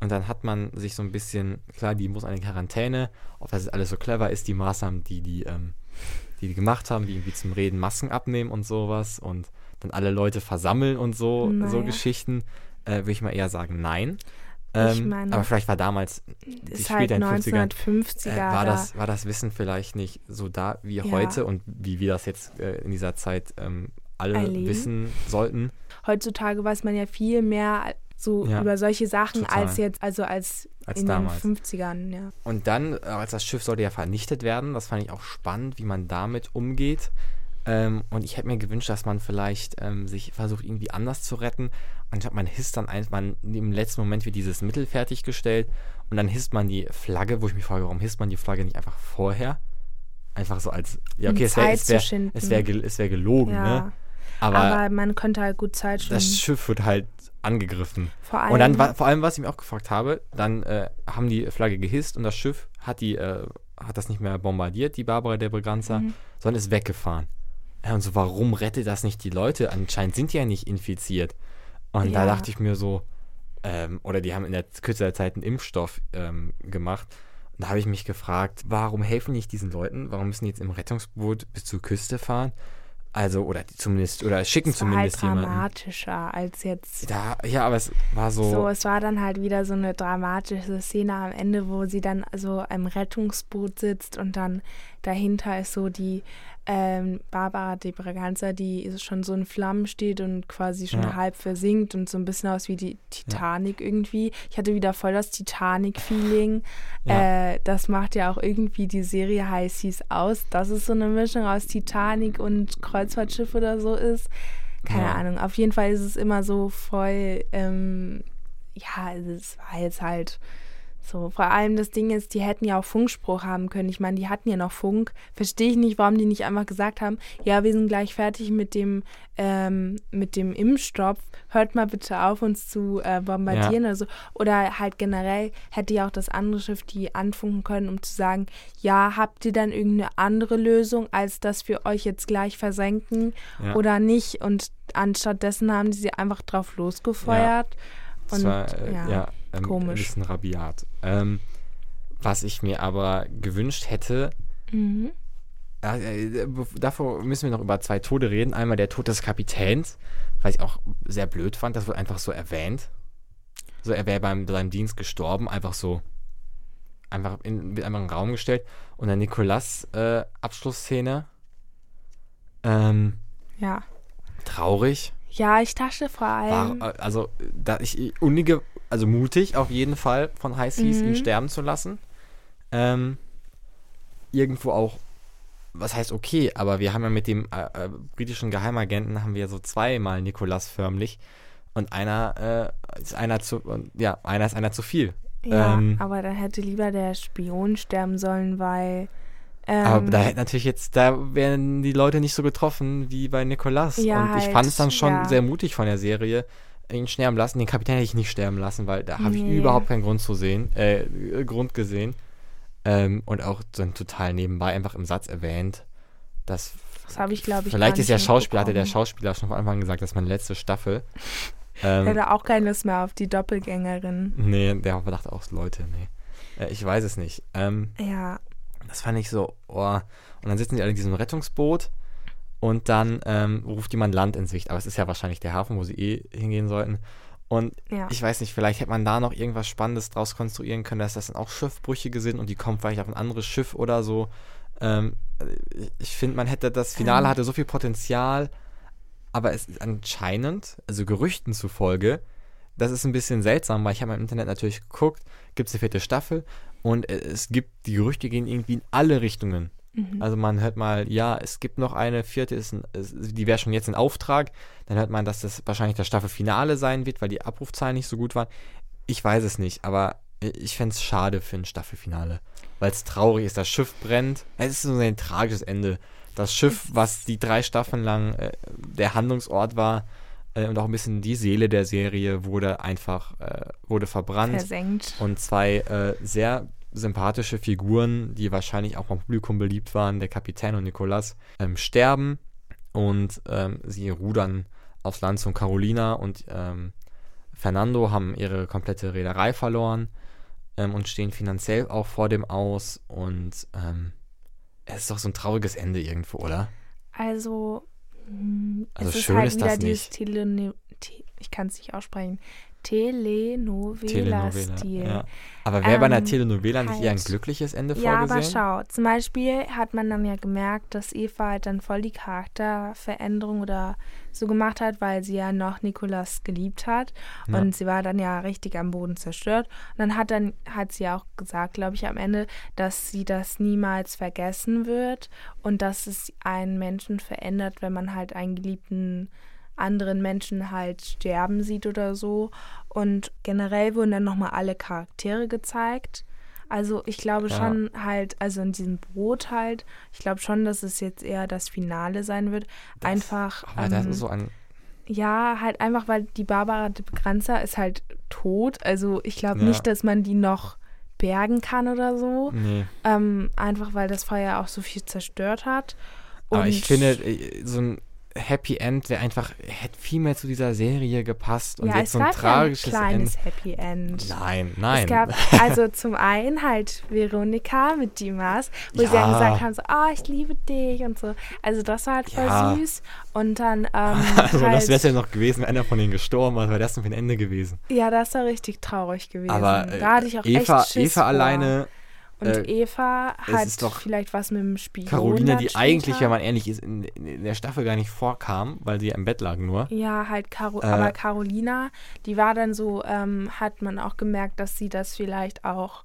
und dann hat man sich so ein bisschen, klar, die muss eine Quarantäne, ob das alles so clever ist, die Maßnahmen, die die, ähm, die, die gemacht haben, wie irgendwie zum Reden Masken abnehmen und sowas und dann alle Leute versammeln und so, so Naja. Geschichten, äh, würde ich mal eher sagen, nein. Ähm, meine, aber vielleicht war damals, die Ist halt später in den 50ern, 1950er. äh, war, da. das, war das Wissen vielleicht nicht so da wie Ja. heute und wie wir das jetzt äh, in dieser Zeit ähm, alle Erleben. wissen sollten. Heutzutage weiß man ja viel mehr so Ja, über solche Sachen total. als jetzt, also als, Als in damals. den 50ern, ja. Und dann, äh, als das Schiff sollte ja vernichtet werden, das fand ich auch spannend, wie man damit umgeht. Ähm, und ich hätte mir gewünscht, dass man vielleicht ähm, sich versucht, irgendwie anders zu retten. Anstatt man hisst dann einfach, man im letzten Moment wird dieses Mittel fertiggestellt und dann hisst man die Flagge, wo ich mich frage, warum hisst man die Flagge nicht einfach vorher? Einfach so als, ja, Um okay, es wäre es wär, es wär, es wär gelogen, Ja. ne? Aber, Aber, man könnte halt gut Zeit schinden. das Schiff wird halt angegriffen. Vor allem, Und dann, vor allem, was ich mir auch gefragt habe, dann äh, haben die Flagge gehisst und das Schiff hat die, äh, hat das nicht mehr bombardiert, die Barbara der Breganza, Mhm. sondern ist weggefahren. Und so, warum rettet das nicht die Leute? Anscheinend sind die ja nicht infiziert. Und da Ja. dachte ich mir so, ähm, oder die haben in der Kürze der Zeit einen Impfstoff ähm, gemacht. Und da habe ich mich gefragt, warum helfen nicht diesen Leuten? Warum müssen die jetzt im Rettungsboot bis zur Küste fahren? Also, oder die zumindest, oder schicken es war halt zumindest jemanden. dramatischer als jetzt. Da, ja, aber es war so. So, es war dann halt wieder so eine dramatische Szene am Ende, wo sie dann so im Rettungsboot sitzt und dann dahinter ist so die ähm, Barbara de Braganza, die schon so in Flammen steht und quasi schon Ja. halb versinkt und so ein bisschen aus wie die Titanic irgendwie. Ich hatte wieder voll das Titanic-Feeling. Ja. Äh, das macht ja auch irgendwie die Serie High Seas aus, dass es so eine Mischung aus Titanic und Kreuzfahrtschiff oder so ist. Keine Ja. Ahnung. Auf jeden Fall ist es immer so voll, ähm, ja, es war jetzt halt so. Vor allem das Ding ist, die hätten ja auch Funkspruch haben können. Ich meine, die hatten ja noch Funk. Verstehe ich nicht, warum die nicht einfach gesagt haben, ja, wir sind gleich fertig mit dem, ähm, mit dem Impfstoff. Hört mal bitte auf, uns zu äh, bombardieren oder so. Oder halt generell hätte ja auch das andere Schiff die anfunken können, um zu sagen, ja, habt ihr dann irgendeine andere Lösung, als dass wir euch jetzt gleich versenken Ja. oder nicht? Und anstattdessen haben die sie einfach drauf losgefeuert. Das Und war, äh, ja, ja, ähm, komisch. ein bisschen rabiat. Ähm, was ich mir aber gewünscht hätte, Mhm. äh, äh, davor müssen wir noch über zwei Tode reden. Einmal der Tod des Kapitäns, was ich auch sehr blöd fand, das wird einfach so erwähnt. So, er wäre beim seinem Dienst gestorben, einfach so, einfach in, wird einfach in den Raum gestellt. Und dann Nikolas äh, Abschlussszene, ähm, Ja. traurig. Ja, ich dachte vor allem. War, äh, also, da ich unnige, also mutig auf jeden Fall von High Seas, ihn Mhm. sterben zu lassen. Ähm, irgendwo auch, was heißt okay, aber wir haben ja mit dem äh, äh, britischen Geheimagenten haben wir so zweimal Nikolas förmlich und einer äh, ist einer zu, ja, einer ist einer zu viel. ja, ähm, aber dann hätte lieber der Spion sterben sollen, weil. Ähm, aber da hätte natürlich jetzt, da wären die Leute nicht so getroffen wie bei Nikolas. Ja, und ich halt, fand es dann schon ja. sehr mutig von der Serie, ihn sterben lassen. Den Kapitän hätte ich nicht sterben lassen, weil da habe ich Nee. überhaupt keinen Grund zu sehen, äh, Grund gesehen. Ähm, und auch dann total nebenbei einfach im Satz erwähnt, dass das habe ich, glaube ich. vielleicht ist der nicht Schauspieler, hatte der. Schauspieler schon von Anfang gesagt, das ist meine letzte Staffel. Ich Ähm, hätte auch keine Lust mehr auf die Doppelgängerin. nee, der dachte auch, Leute, nee. Äh, ich weiß es nicht. Ähm, Ja, Das fand ich so, oh. Und dann sitzen die alle in diesem Rettungsboot und dann ähm, ruft jemand Land in Sicht. Aber es ist ja wahrscheinlich der Hafen, wo sie eh hingehen sollten. Und ja. ich weiß nicht, vielleicht hätte man da noch irgendwas Spannendes draus konstruieren können, dass das dann auch Schiffbrüchige sind und die kommen vielleicht auf ein anderes Schiff oder so. Ähm, ich finde, man hätte, das Finale Ähm. hatte so viel Potenzial, aber es ist anscheinend, also Gerüchten zufolge, das ist ein bisschen seltsam, weil ich habe im Internet natürlich geguckt, gibt es eine vierte Staffel und es gibt, die Gerüchte gehen irgendwie in alle Richtungen. Mhm. Also man hört mal, ja, es gibt noch eine vierte, ist ein, die wäre schon jetzt in Auftrag. Dann hört man, dass das wahrscheinlich das Staffelfinale sein wird, weil die Abrufzahlen nicht so gut waren. Ich weiß es nicht, aber ich fände es schade für ein Staffelfinale. Weil es traurig ist, das Schiff brennt. Es ist so ein tragisches Ende. Das Schiff, was die drei Staffeln lang äh, der Handlungsort war äh, und auch ein bisschen die Seele der Serie, wurde einfach äh, wurde verbrannt. Versenkt. Und zwei äh, sehr sympathische Figuren, die wahrscheinlich auch beim Publikum beliebt waren, der Kapitän und Nikolas, ähm, sterben und ähm, sie rudern aufs Land zu Carolina und ähm, Fernando haben ihre komplette Reederei verloren ähm, und stehen finanziell auch vor dem Aus und ähm, es ist doch so ein trauriges Ende irgendwo, oder? Also, mh, Also es ist schön halt ist wieder das dieses nicht. Ich kann es nicht aussprechen. Telenovela-Stil. ja. Aber wäre bei einer Ähm, Telenovela nicht eher ein halt- glückliches Ende Ja, aber vorgesehen? schau, zum Beispiel hat man dann ja gemerkt, dass Eva halt dann voll die Charakterveränderung oder so gemacht hat, weil sie ja noch Nikolas geliebt hat Ja. und sie war dann ja richtig am Boden zerstört. Und dann hat dann hat sie auch gesagt, glaube ich, am Ende, dass sie das niemals vergessen wird und dass es einen Menschen verändert, wenn man halt einen geliebten anderen Menschen halt sterben sieht oder so. Und generell wurden dann nochmal alle Charaktere gezeigt. Also ich glaube Ja. schon halt, also in diesem Boot halt, ich glaube schon, dass es jetzt eher das Finale sein wird. Das- einfach, Aber das ähm, ist so ein. ja, halt einfach, weil die Barbara de Begranzer ist halt tot. Also ich glaube Ja. nicht, dass man die noch bergen kann oder so. Nee. Ähm, einfach weil das Feuer auch so viel zerstört hat. Aber ich Und- finde, äh, so ein Happy End wäre einfach, hätte viel mehr zu dieser Serie gepasst. Und ja, jetzt es so ein ja ein tragisches kleines Ende. Happy End. Nein, nein. Es gab also zum einen halt Veronika mit Dimas, wo sie Ja. dann gesagt haben, so, oh, ich liebe dich und so. Also das war halt voll Ja. süß. Und dann ähm, also, halt, das wäre ja noch gewesen, wenn einer von denen gestorben war. Was wäre das denn für ein Ende gewesen? ja, das war richtig traurig gewesen. Aber äh, da hatte ich auch Eva, echt Schiss Eva vor. alleine, Und äh, Eva hat vielleicht was mit dem Spion. Caroline, dann die später. eigentlich, wenn man ehrlich ist, in, in der Staffel gar nicht vorkam, weil sie ja im Bett lag nur. Ja, halt Caro Äh, aber Carolina, die war dann so, ähm, hat man auch gemerkt, dass sie das vielleicht auch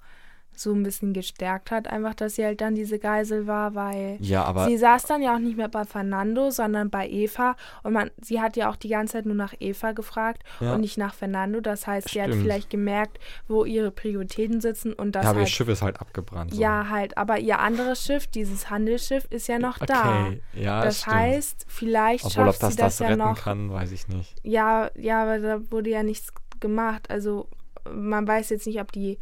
so ein bisschen gestärkt hat, einfach, dass sie halt dann diese Geisel war, weil Ja, aber sie saß dann ja auch nicht mehr bei Fernando, sondern bei Eva und man, sie hat ja auch die ganze Zeit nur nach Eva gefragt Ja. und nicht nach Fernando. Das heißt, sie hat Stimmt. vielleicht gemerkt, wo ihre Prioritäten sitzen und das ja, aber ihr halt, Schiff ist halt abgebrannt. So. ja halt, aber ihr anderes Schiff, dieses Handelsschiff, ist ja noch da. Okay, ja, Das stimmt. heißt, vielleicht Obwohl, ob schafft das sie das, das ja retten noch. kann, weiß ich nicht. Ja, ja, aber da wurde ja nichts gemacht. Also man weiß jetzt nicht, ob die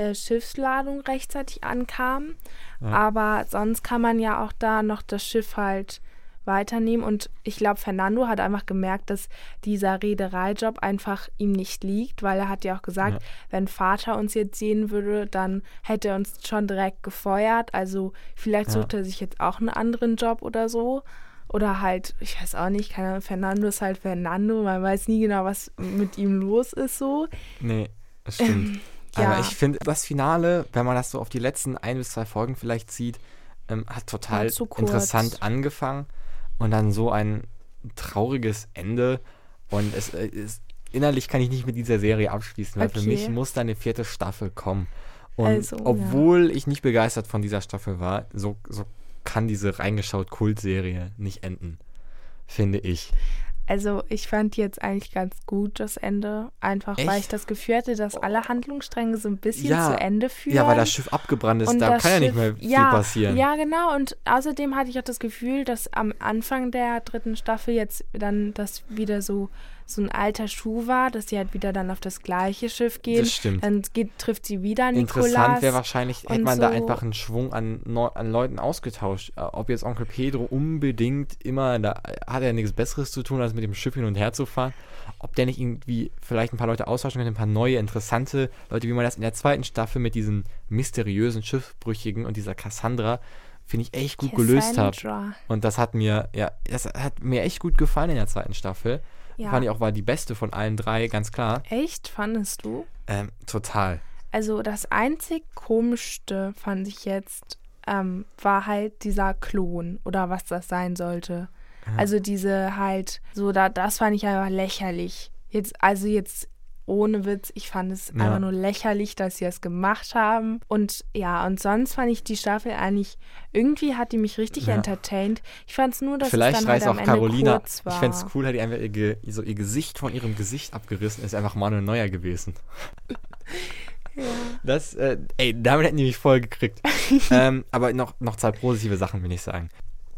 äh, Schiffsladung rechtzeitig ankam, Ja. aber sonst kann man ja auch da noch das Schiff halt weiternehmen. Und ich glaube, Fernando hat einfach gemerkt, dass dieser Reedereijob einfach ihm nicht liegt, weil er hat ja auch gesagt, Ja. wenn Vater uns jetzt sehen würde, dann hätte er uns schon direkt gefeuert. Also vielleicht Ja. sucht er sich jetzt auch einen anderen Job oder so. Oder halt, ich weiß auch nicht, keine Ahnung, Fernando ist halt Fernando, man weiß nie genau, was mit ihm los ist so. Nee, das stimmt. ja. Aber ich finde, das Finale, wenn man das so auf die letzten ein bis zwei Folgen vielleicht sieht, ähm, hat total interessant angefangen und dann so ein trauriges Ende. Und es äh, ist, innerlich kann ich nicht mit dieser Serie abschließen, weil für Okay. mich muss da eine vierte Staffel kommen. Und Also, ja. obwohl ich nicht begeistert von dieser Staffel war, so, so kann diese reingeschaut Kultserie nicht enden, finde ich. Also ich fand jetzt eigentlich ganz gut das Ende, einfach weil Echt? ich das Gefühl hatte, dass alle Handlungsstränge so ein bisschen Ja. zu Ende führen. Ja, weil das Schiff abgebrannt ist, Und da kann ja nicht Schiff- mehr viel ja, passieren. Ja, genau. Und außerdem hatte ich auch das Gefühl, dass am Anfang der dritten Staffel jetzt dann das wieder so, so ein alter Schuh war, dass sie halt wieder dann auf das gleiche Schiff gehen. Das stimmt. Dann geht, trifft sie wieder Interessant Nikolas. wäre wahrscheinlich, hätte man da so. einfach einen Schwung an, an Leuten ausgetauscht. Äh, Ob jetzt Onkel Pedro unbedingt immer, da hat er nichts Besseres zu tun, als mit dem Schiff hin und her zu fahren. Ob der nicht irgendwie vielleicht ein paar Leute austauschen könnte, ein paar neue, interessante Leute, wie man das in der zweiten Staffel mit diesen mysteriösen Schiffbrüchigen und dieser Cassandra, finde ich echt gut gelöst hat. Cassandra. Und das hat mir, ja, das hat mir echt gut gefallen in der zweiten Staffel. Ja. Fand ich auch war die beste von allen drei, ganz klar. Echt, fandest du? Ähm, total. Also das einzig komischste fand ich jetzt, ähm, war halt dieser Klon oder was das sein sollte. Also diese halt, so da, das fand ich einfach lächerlich. Jetzt, also jetzt ohne Witz, ich fand es Ja. einfach nur lächerlich, dass sie das gemacht haben. Und ja, und sonst fand ich die Staffel eigentlich, irgendwie hat die mich richtig Ja. entertained. Ich fand es nur, dass Vielleicht es dann halt reißt am auch Ende Carolina. kurz war. Ich fände es cool, hätte die einfach ihr, so ihr Gesicht von ihrem Gesicht abgerissen, ist einfach Manuel Neuer gewesen. Das, äh, ey, damit hätten die mich voll gekriegt. ähm, aber noch, noch zwei positive Sachen, will ich sagen.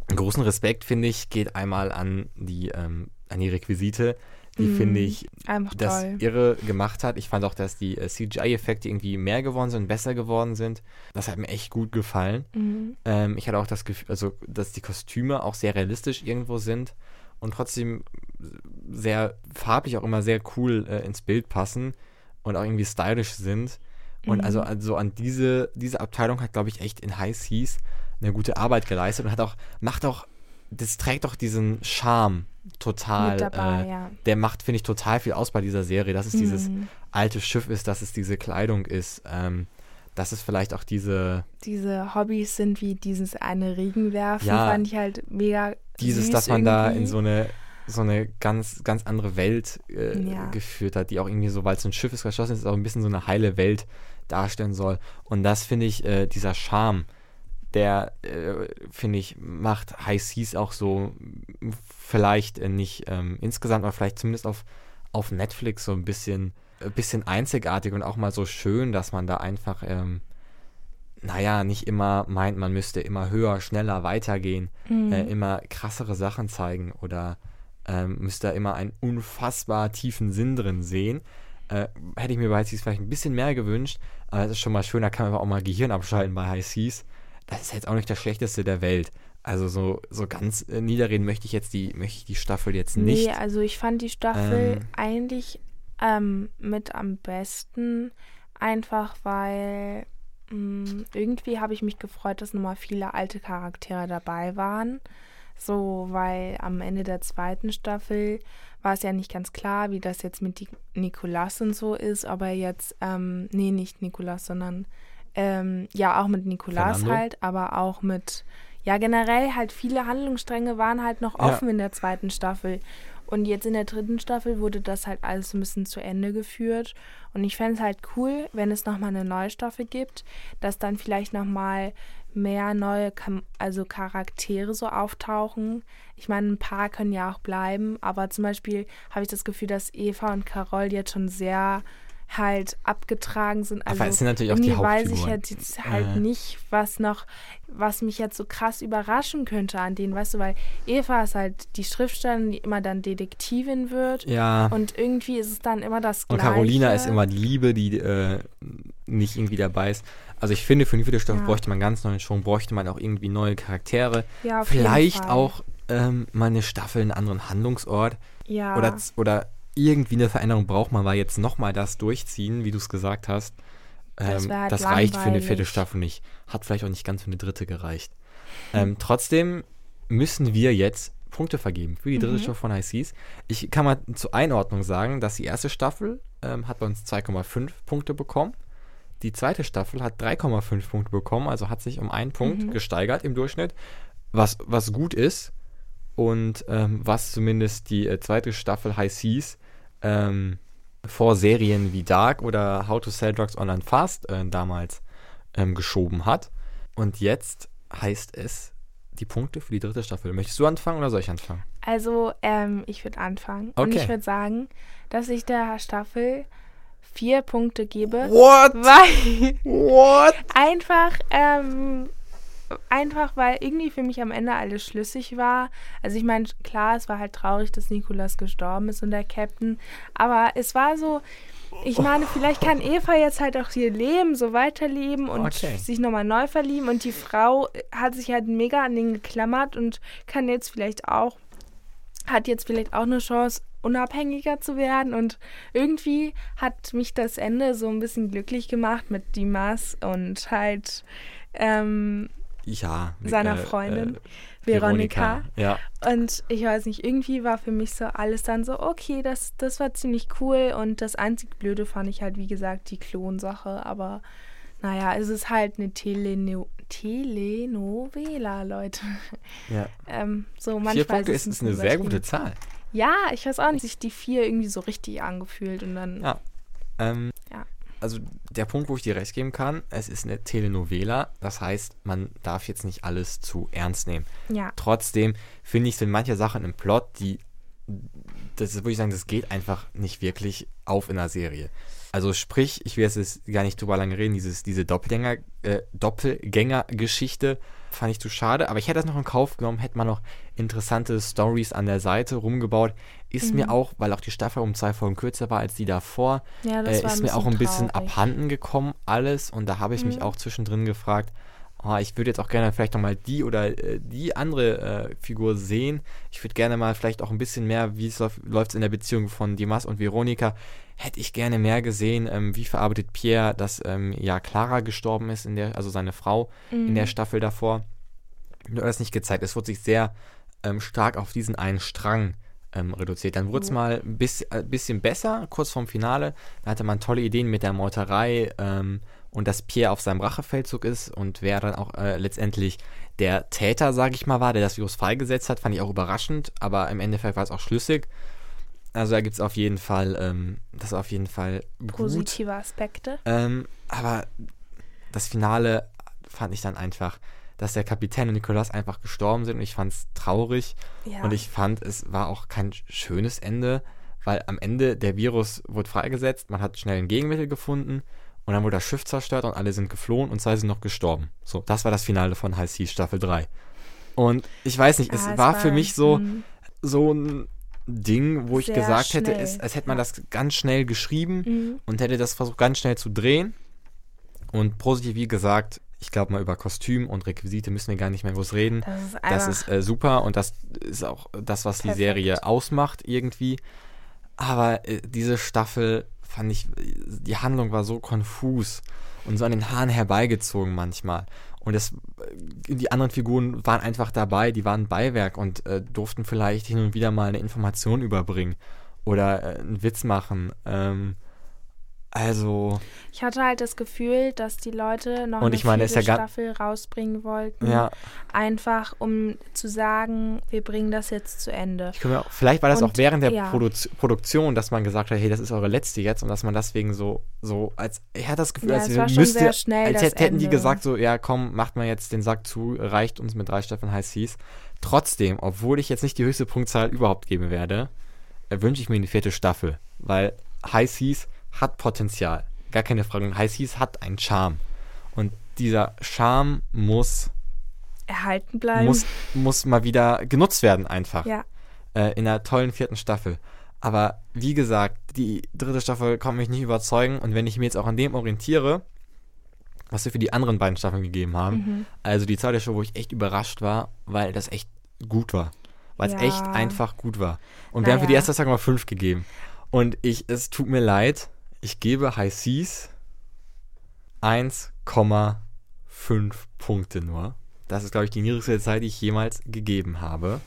Großen Respekt, finde ich, geht einmal an die, ähm, an die Requisite, die, Mhm. finde ich, Einfach das toll. irre gemacht hat. Ich fand auch, dass die äh, CGI-Effekte irgendwie mehr geworden sind, besser geworden sind. Das hat mir echt gut gefallen. Mhm. Ähm, ich hatte auch das Gefühl, also, dass die Kostüme auch sehr realistisch irgendwo sind und trotzdem sehr farblich auch immer sehr cool äh, ins Bild passen und auch irgendwie stylisch sind. Und Mhm. also, also an diese, diese Abteilung hat, glaube ich, echt in High Seas eine gute Arbeit geleistet und hat auch, macht auch, das trägt auch diesen Charme total. Dabei, äh, ja. Der macht, finde ich, total viel aus bei dieser Serie, dass es dieses Mhm. alte Schiff ist, dass es diese Kleidung ist, ähm, dass es vielleicht auch diese, Diese Hobbys sind wie dieses eine Regenwerfen, Ja. fand ich halt mega dieses, dass man da in irgendwie. so eine so eine ganz, ganz andere Welt äh, Ja. geführt hat, die auch irgendwie so, weil es so ein Schiff ist, geschlossen ist, auch ein bisschen so eine heile Welt darstellen soll. Und das finde ich, äh, dieser Charme, der, äh, finde ich, macht High Seas auch so, vielleicht äh, nicht ähm, insgesamt, aber vielleicht zumindest auf, auf Netflix so ein bisschen, ein bisschen einzigartig und auch mal so schön, dass man da einfach, ähm, naja, nicht immer meint, man müsste immer höher, schneller weitergehen, Mhm. äh, immer krassere Sachen zeigen oder ähm, müsste da immer einen unfassbar tiefen Sinn drin sehen. Äh, hätte ich mir bei High Seas vielleicht ein bisschen mehr gewünscht, aber es ist schon mal schön, da kann man aber auch mal Gehirn abschalten bei High Seas. Das ist jetzt auch nicht das Schlechteste der Welt. Also so, so ganz äh, niederreden möchte ich jetzt die, möchte ich die Staffel jetzt nicht. Nee, also ich fand die Staffel Ähm. eigentlich ähm, mit am besten, einfach weil mh, irgendwie habe ich mich gefreut, dass nochmal viele alte Charaktere dabei waren. So, weil am Ende der zweiten Staffel war es ja nicht ganz klar, wie das jetzt mit die Nikolas und so ist, aber jetzt, ähm, nee, nicht Nikolas, sondern ähm, ja, auch mit Nikolas Fernando? halt, aber auch mit, ja, generell halt viele Handlungsstränge waren halt noch Ja. offen in der zweiten Staffel. Und jetzt in der dritten Staffel wurde das halt alles so ein bisschen zu Ende geführt. Und ich fände es halt cool, wenn es nochmal eine neue Staffel gibt, dass dann vielleicht nochmal mehr neue Kam also Charaktere so auftauchen. Ich meine, ein paar können ja auch bleiben, aber zum Beispiel habe ich das Gefühl, dass Eva und Carol jetzt schon sehr halt abgetragen sind. Also Aber es sind natürlich auch die weiß ich Hauptfiguren. jetzt, halt Äh. nicht, was noch, was mich jetzt so krass überraschen könnte an denen, weißt du, weil Eva ist halt die Schriftstellerin, die immer dann Detektivin wird. Ja. Und irgendwie ist es dann immer das Und Gleiche. Carolina ist immer die Liebe, die äh, nicht irgendwie dabei ist. Also ich finde, für eine Viertelstunde Ja. bräuchte man ganz neuen Schon, bräuchte man auch irgendwie neue Charaktere. Ja, auf jeden Vielleicht Fall. auch ähm, mal eine Staffel, einen anderen Handlungsort. Ja. Oder, oder irgendwie eine Veränderung braucht man, weil jetzt nochmal das durchziehen, wie du es gesagt hast. Das Ähm, halt das reicht für eine vierte Staffel nicht. Hat vielleicht auch nicht ganz für eine dritte gereicht. Ähm, trotzdem müssen wir jetzt Punkte vergeben für die dritte Mhm. Staffel von High Seas. Ich kann mal zur Einordnung sagen, dass die erste Staffel ähm, hat bei uns 2,5 Punkte bekommen. Die zweite Staffel hat 3,5 Punkte bekommen, also hat sich um einen Punkt Mhm. gesteigert im Durchschnitt, was, was gut ist und ähm, was zumindest die äh, zweite Staffel High Seas ähm, vor Serien wie Dark oder How to Sell Drugs Online Fast äh, damals ähm, geschoben hat. Und jetzt heißt es die Punkte für die dritte Staffel. Möchtest du anfangen oder soll ich anfangen? Also, ähm, ich würde anfangen. Und Okay. ich würde sagen, dass ich der Staffel vier Punkte gebe. What? Weil What? einfach, ähm, einfach weil irgendwie für mich am Ende alles schlüssig war. Also ich meine, klar, es war halt traurig, dass Nikolas gestorben ist und der Captain. Aber es war so, ich meine, vielleicht kann Eva jetzt halt auch ihr Leben so weiterleben und Okay. sich nochmal neu verlieben. Und die Frau hat sich halt mega an den geklammert und kann jetzt vielleicht auch, hat jetzt vielleicht auch eine Chance, unabhängiger zu werden. Und irgendwie hat mich das Ende so ein bisschen glücklich gemacht mit Dimas und halt ähm, Ja. seiner äh, Freundin äh, Veronika. Ja. Und ich weiß nicht, irgendwie war für mich so alles dann so, okay, das, das war ziemlich cool. Und das einzig Blöde fand ich halt, wie gesagt, die Klonsache. Aber Naja, es ist halt eine Teleno Telenovela, Leute. Ja. Ähm, so manchmal Vier Punkte es ist, ist eine sehr gute. Zahl. Ja, ich weiß auch nicht, sich die vier irgendwie so richtig angefühlt und dann. Ja. Ähm, Ja. Also der Punkt, wo ich dir recht geben kann, es ist eine Telenovela. Das heißt, man darf jetzt nicht alles zu ernst nehmen. Ja. Trotzdem finde ich, sind manche Sachen im Plot, die, das würde ich sagen, das geht einfach nicht wirklich auf in einer Serie. Also sprich, ich will jetzt jetzt gar nicht drüber lange reden, dieses, diese Doppelgänger, äh, Doppelgänger-Geschichte fand ich zu schade, aber ich hätte das noch in Kauf genommen, hätte man noch interessante Stories an der Seite rumgebaut. Ist Mhm. mir auch, weil auch die Staffel um zwei Folgen kürzer war als die davor, Ja, äh, ist mir auch ein bisschen traurig. abhanden gekommen, alles. Und da habe ich mich Mhm. auch zwischendrin gefragt, oh, ich würde jetzt auch gerne vielleicht nochmal die oder äh, die andere äh, Figur sehen. Ich würde gerne mal vielleicht auch ein bisschen mehr, wie es läuft in der Beziehung von Dimas und Veronika, hätte ich gerne mehr gesehen, ähm, wie verarbeitet Pierre, dass ähm, ja Clara gestorben ist, in der, also seine Frau in Mhm. der Staffel davor. Nur das nicht gezeigt. Es wurde sich sehr ähm, stark auf diesen einen Strang ähm, reduziert. Dann wurde es Ja. mal ein bis, äh, bisschen besser, kurz vorm Finale. Da hatte man tolle Ideen mit der Meuterei ähm, und dass Pierre auf seinem Rachefeldzug ist und wer dann auch äh, letztendlich der Täter, sage ich mal, war, der das Virus freigesetzt hat, fand ich auch überraschend, aber im Endeffekt war es auch schlüssig. Also da gibt es auf jeden Fall, ähm, das ist auf jeden Fall gut. Positive Aspekte. Ähm, aber das Finale fand ich dann einfach, dass der Kapitän und Nicolas einfach gestorben sind und ich fand es traurig Ja. und ich fand, es war auch kein schönes Ende, weil am Ende der Virus wurde freigesetzt, man hat schnell ein Gegenmittel gefunden und dann wurde das Schiff zerstört und alle sind geflohen und zwei sind noch gestorben. So, das war das Finale von High Seas Staffel 3. Und ich weiß nicht, es Ah, war für mich so, so ein Ding, wo ich Sehr gesagt hätte, schnell, es, als hätte man das ganz schnell geschrieben mhm. und hätte das versucht ganz schnell zu drehen. Und positiv, wie gesagt, ich glaube mal über Kostüm und Requisite müssen wir gar nicht mehr groß reden. Das ist Das ist äh, super und das ist auch das, was die Perfekt. Serie ausmacht irgendwie. Aber äh, diese Staffel fand ich, die Handlung war so konfus und so an den Haaren herbeigezogen manchmal. Und das, äh, die anderen Figuren waren einfach dabei, die waren Beiwerk und äh, durften vielleicht hin und wieder mal eine Information überbringen oder äh, einen Witz machen. Ähm, also, ich hatte halt das Gefühl, dass die Leute noch Und eine ich meine, ja Staffel rausbringen wollten. ja, Einfach, um zu sagen, wir bringen das jetzt zu Ende. auch, vielleicht war das auch Und, während der ja. Produ Produktion, dass man gesagt hat, hey, das ist eure letzte jetzt und dass man deswegen so, so als, ich hatte das Gefühl, Ja, als schon müsste, als das hätt- hätten die Ende. gesagt so, ja komm, macht mal jetzt den Sack zu, reicht uns mit drei Staffeln High Seas. Trotzdem, obwohl ich jetzt nicht die höchste Punktzahl überhaupt geben werde, äh, wünsche ich mir eine vierte Staffel, weil High Seas hat Potenzial, gar keine Frage. High Seas hat einen Charme und dieser Charme muss, Erhalten bleiben. muss, muss mal wieder genutzt werden einfach ja, äh, in einer tollen vierten Staffel. Aber wie gesagt, die dritte Staffel kann mich nicht überzeugen und wenn ich mir jetzt auch an dem orientiere, was wir für die anderen beiden Staffeln gegeben haben, mhm. also die zweite Show, wo ich echt überrascht war, weil das echt gut war. Weil es Ja. echt einfach gut war. Und wir haben für die erste Staffel mal fünf gegeben. Und ich, es tut mir leid, ich gebe High Seas 1,5 Punkte nur. Das ist, glaube ich, die niedrigste Zeit, die ich jemals gegeben habe.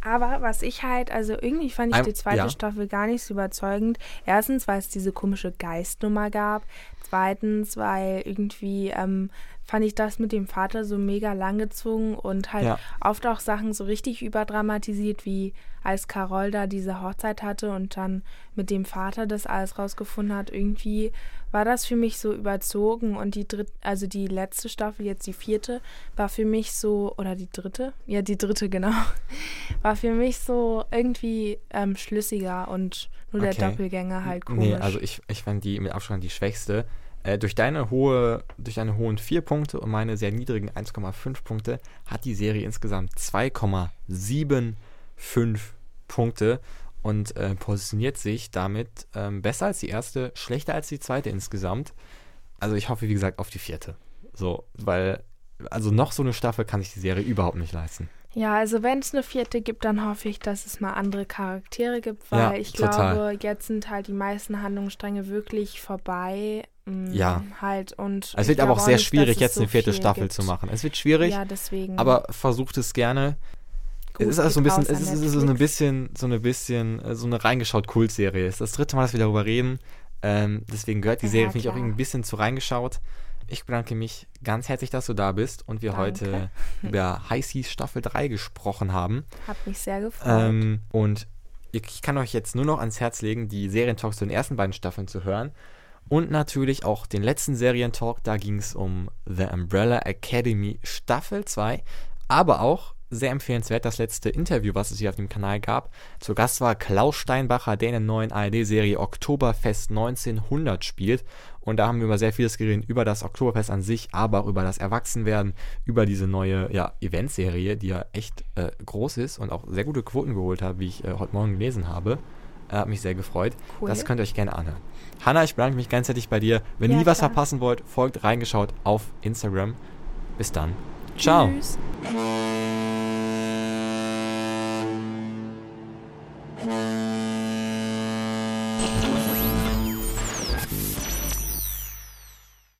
Aber was ich halt, also irgendwie fand ich die zweite ja. Staffel gar nicht so überzeugend. Erstens, weil es diese komische Geistnummer gab. Zweitens, weil irgendwie ähm, fand ich das mit dem Vater so mega langgezogen und halt Ja. oft auch Sachen so richtig überdramatisiert, wie als Carol da diese Hochzeit hatte und dann mit dem Vater das alles rausgefunden hat. Irgendwie war das für mich so überzogen und die dritte, also die letzte Staffel, jetzt die vierte, war für mich so, oder die dritte? Ja, die dritte, genau. War für mich so irgendwie ähm, schlüssiger und nur Okay. der Doppelgänger halt komisch. Nee, also ich, ich fand die mit Abstand die schwächste. Äh, durch deine hohe, durch deine hohen 4 Punkte und meine sehr niedrigen 1,5 Punkte hat die Serie insgesamt 2,75 Punkte und äh, positioniert sich damit ähm, besser als die erste, schlechter als die zweite insgesamt. Also ich hoffe, wie gesagt, auf die vierte. So, weil, also noch so eine Staffel kann sich die Serie überhaupt nicht leisten. Ja, also wenn es eine vierte gibt, dann hoffe ich, dass es mal andere Charaktere gibt, weil Ja, ich total. glaube, jetzt sind halt die meisten Handlungsstränge wirklich vorbei. Mm, Ja. Halt und Es wird aber auch sehr nicht, schwierig, jetzt so eine vierte Staffel gibt. zu machen. Es wird schwierig, Ja, deswegen. aber versucht es gerne. Gut, es ist also so ein bisschen, es ist, es ist so ein bisschen, so eine bisschen, äh, so eine reingeschaut Kultserie. Es ist das dritte Mal, dass wir darüber reden. Ähm, deswegen gehört die Ja, Serie, finde ich, auch ein bisschen zu reingeschaut. Ich bedanke mich ganz herzlich, dass du da bist und wir Danke. heute über High Seas Staffel 3 gesprochen haben. Hat mich sehr gefreut. Ähm, und ich kann euch jetzt nur noch ans Herz legen, die Serientalks zu den ersten beiden Staffeln zu hören. Und natürlich auch den letzten Serientalk, da ging es um The Umbrella Academy Staffel 2. Aber auch sehr empfehlenswert das letzte Interview, was es hier auf dem Kanal gab. Zu Gast war Klaus Steinbacher, der in der neuen ARD-Serie Oktoberfest 1900 spielt. Und da haben wir über sehr vieles geredet, über das Oktoberfest an sich, aber auch über das Erwachsenwerden, über diese neue ja, Eventserie, die ja echt äh, groß ist und auch sehr gute Quoten geholt hat, wie ich äh, heute Morgen gelesen habe. Äh, hat mich sehr gefreut. Cool. Das könnt ihr euch gerne anhören. Hanna, ich bedanke mich ganz herzlich bei dir. Wenn ihr Ja, nie was klar. verpassen wollt, folgt reingeschaut auf Instagram. Bis dann. Ciao. Tschüss. Thank